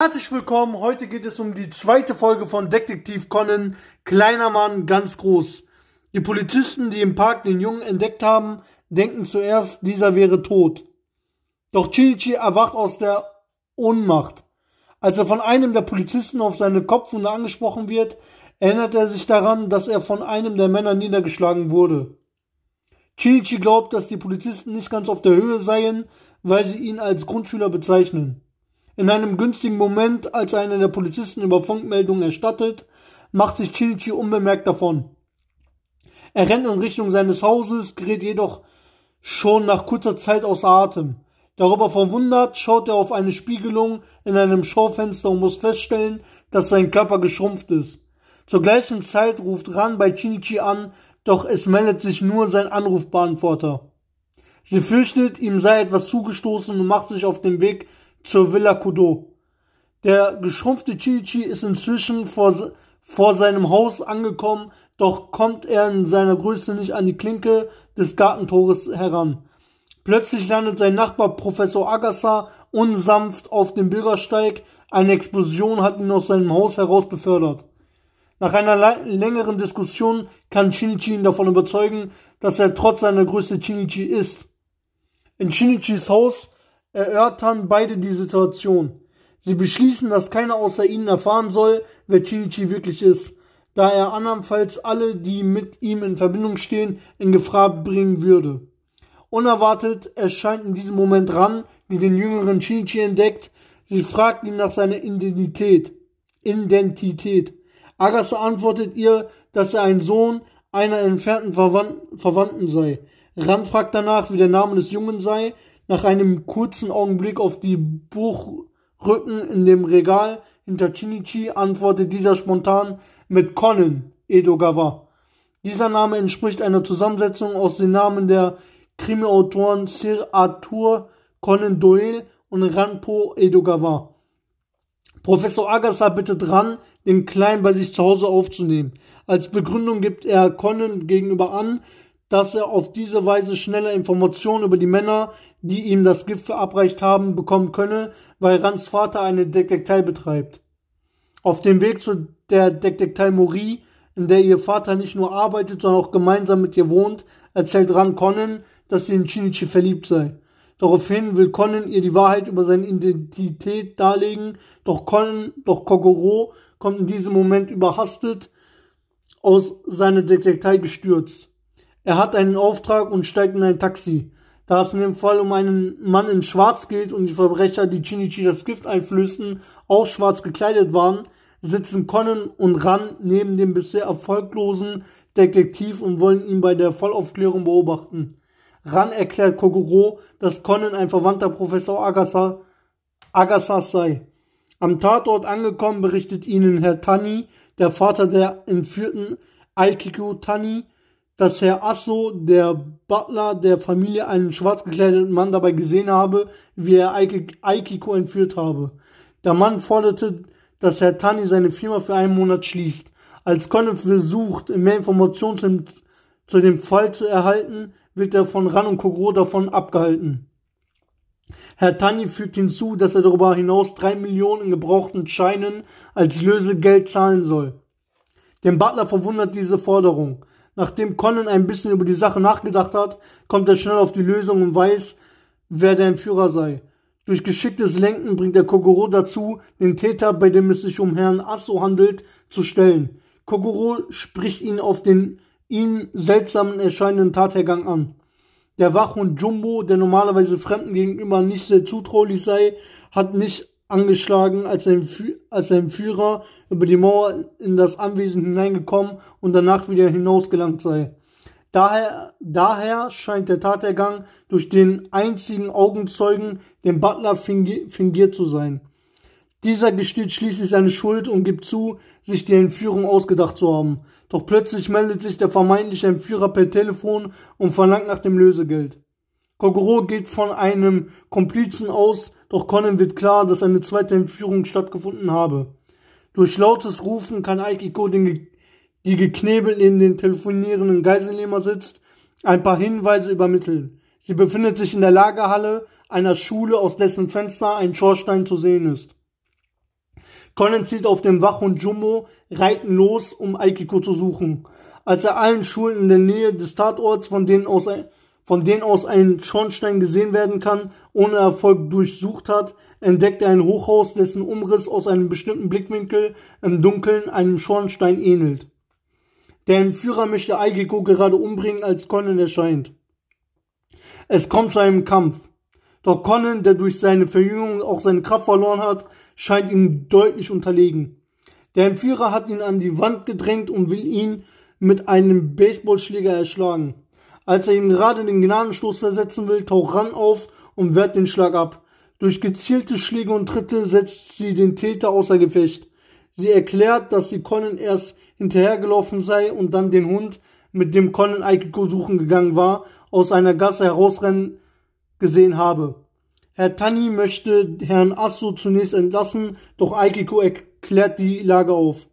Herzlich willkommen, heute geht es um die zweite Folge von Detektiv Conan, kleiner Mann, ganz groß. Die Polizisten, die im Park den Jungen entdeckt haben, denken zuerst, dieser wäre tot. Doch Chinichi erwacht aus der Ohnmacht. Als er von einem der Polizisten auf seine Kopfwunde angesprochen wird, erinnert er sich daran, dass er von einem der Männer niedergeschlagen wurde. Chinichi glaubt, dass die Polizisten nicht ganz auf der Höhe seien, weil sie ihn als Grundschüler bezeichnen. In einem günstigen Moment, als einer der Polizisten über Funkmeldungen erstattet, macht sich Chinichi unbemerkt davon. Er rennt in Richtung seines Hauses, gerät jedoch schon nach kurzer Zeit außer Atem. Darüber verwundert schaut er auf eine Spiegelung in einem Schaufenster und muss feststellen, dass sein Körper geschrumpft ist. Zur gleichen Zeit ruft Ran bei Chinichi an, doch es meldet sich nur sein Anrufbeantworter. Sie fürchtet, ihm sei etwas zugestoßen und macht sich auf den Weg zur Villa Kudo. Der geschrumpfte Chichi ist inzwischen vor, vor seinem Haus angekommen, doch kommt er in seiner Größe nicht an die Klinke des Gartentores heran. Plötzlich landet sein Nachbar Professor Agassa unsanft auf dem Bürgersteig. Eine Explosion hat ihn aus seinem Haus heraus befördert. Nach einer längeren Diskussion kann Shinichi ihn davon überzeugen, dass er trotz seiner Größe Shinichi ist. In Shinichis Haus erörtern beide die Situation. Sie beschließen, dass keiner außer ihnen erfahren soll, wer Chinichi wirklich ist, da er andernfalls alle, die mit ihm in Verbindung stehen, in Gefahr bringen würde. Unerwartet erscheint in diesem Moment Ran, die den jüngeren Chinichi entdeckt. Sie fragt ihn nach seiner Identität. Identität. Agasa antwortet ihr, dass er ein Sohn einer entfernten Verwandten sei. Ran fragt danach, wie der Name des Jungen sei, nach einem kurzen Augenblick auf die Buchrücken in dem Regal hinter Chinichi antwortet dieser spontan mit Conan Edogawa. Dieser Name entspricht einer Zusammensetzung aus den Namen der Krimiautoren Sir Arthur Conan Doyle und Ranpo Edogawa. Professor Agasa bittet Ran, den Kleinen bei sich zu Hause aufzunehmen. Als Begründung gibt er Conan gegenüber an, dass er auf diese Weise schneller Informationen über die Männer, die ihm das Gift verabreicht haben, bekommen könne, weil Rands Vater eine Detektei betreibt. Auf dem Weg zu der Detektei Mori, in der ihr Vater nicht nur arbeitet, sondern auch gemeinsam mit ihr wohnt, erzählt Ran Conan, dass sie in Shinichi verliebt sei. Daraufhin will Conan ihr die Wahrheit über seine Identität darlegen, doch Conan, doch Kogoro kommt in diesem Moment überhastet aus seiner Detektei gestürzt. Er hat einen Auftrag und steigt in ein Taxi. Da es in dem Fall um einen Mann in Schwarz geht und die Verbrecher, die Chinichi das Gift einflößen, auch schwarz gekleidet waren, sitzen Conan und Ran neben dem bisher erfolglosen Detektiv und wollen ihn bei der Vollaufklärung beobachten. Ran erklärt Kogoro, dass Conan ein Verwandter Professor Agasa, Agasas sei. Am Tatort angekommen berichtet ihnen Herr Tani, der Vater der entführten Aikiko Tani, dass Herr Asso, der Butler der Familie, einen schwarz gekleideten Mann dabei gesehen habe, wie er Aikiko entführt habe. Der Mann forderte, dass Herr Tani seine Firma für einen Monat schließt. Als Conan versucht, mehr Informationen zu, zu dem Fall zu erhalten, wird er von Ran und Kogoro davon abgehalten. Herr Tani fügt hinzu, dass er darüber hinaus drei Millionen in gebrauchten Scheinen als Lösegeld zahlen soll. Den Butler verwundert diese Forderung. Nachdem Conan ein bisschen über die Sache nachgedacht hat, kommt er schnell auf die Lösung und weiß, wer der Entführer sei. Durch geschicktes Lenken bringt er Kogoro dazu, den Täter, bei dem es sich um Herrn Asso handelt, zu stellen. Kogoro spricht ihn auf den ihm seltsamen erscheinenden Tathergang an. Der Wachhund Jumbo, der normalerweise Fremden gegenüber nicht sehr zutraulich sei, hat nicht angeschlagen, als als ein Führer über die Mauer in das Anwesen hineingekommen und danach wieder hinausgelangt sei. Daher, daher scheint der Tatergang durch den einzigen Augenzeugen, den Butler, fingiert zu sein. Dieser gesteht schließlich seine Schuld und gibt zu, sich die Entführung ausgedacht zu haben. Doch plötzlich meldet sich der vermeintliche Entführer per Telefon und verlangt nach dem Lösegeld. Kogoro geht von einem Komplizen aus, doch Conan wird klar, dass eine zweite Entführung stattgefunden habe. Durch lautes Rufen kann Aikiko, den, die geknebelt in den telefonierenden Geiselnehmer sitzt, ein paar Hinweise übermitteln. Sie befindet sich in der Lagerhalle einer Schule, aus dessen Fenster ein Schornstein zu sehen ist. Conan zieht auf dem Wachhund Jumbo, reiten los, um Aikiko zu suchen. Als er allen Schulen in der Nähe des Tatorts, von denen aus von denen aus ein Schornstein gesehen werden kann, ohne Erfolg durchsucht hat, entdeckt er ein Hochhaus, dessen Umriss aus einem bestimmten Blickwinkel im Dunkeln einem Schornstein ähnelt. Der Entführer möchte Aigiko gerade umbringen, als Conan erscheint. Es kommt zu einem Kampf. Doch Conan, der durch seine Verjüngung auch seine Kraft verloren hat, scheint ihm deutlich unterlegen. Der Entführer hat ihn an die Wand gedrängt und will ihn mit einem Baseballschläger erschlagen. Als er ihm gerade den Gnadenstoß versetzen will, taucht Ran auf und wehrt den Schlag ab. Durch gezielte Schläge und Tritte setzt sie den Täter außer Gefecht. Sie erklärt, dass sie Conan erst hinterhergelaufen sei und dann den Hund, mit dem Conan Aikiko suchen gegangen war, aus einer Gasse herausrennen gesehen habe. Herr Tani möchte Herrn Asso zunächst entlassen, doch Aikiko erklärt die Lage auf.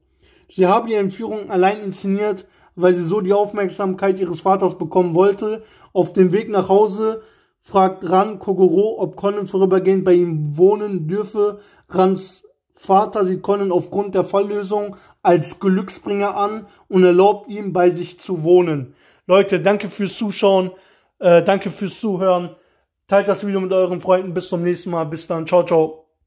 Sie habe die Entführung allein inszeniert, weil sie so die Aufmerksamkeit ihres Vaters bekommen wollte. Auf dem Weg nach Hause fragt Ran Kogoro, ob Conan vorübergehend bei ihm wohnen dürfe. Rans Vater sieht Conan aufgrund der Falllösung als Glücksbringer an und erlaubt ihm, bei sich zu wohnen. Leute, danke fürs Zuschauen, äh, danke fürs Zuhören. Teilt das Video mit euren Freunden. Bis zum nächsten Mal. Bis dann. Ciao, ciao.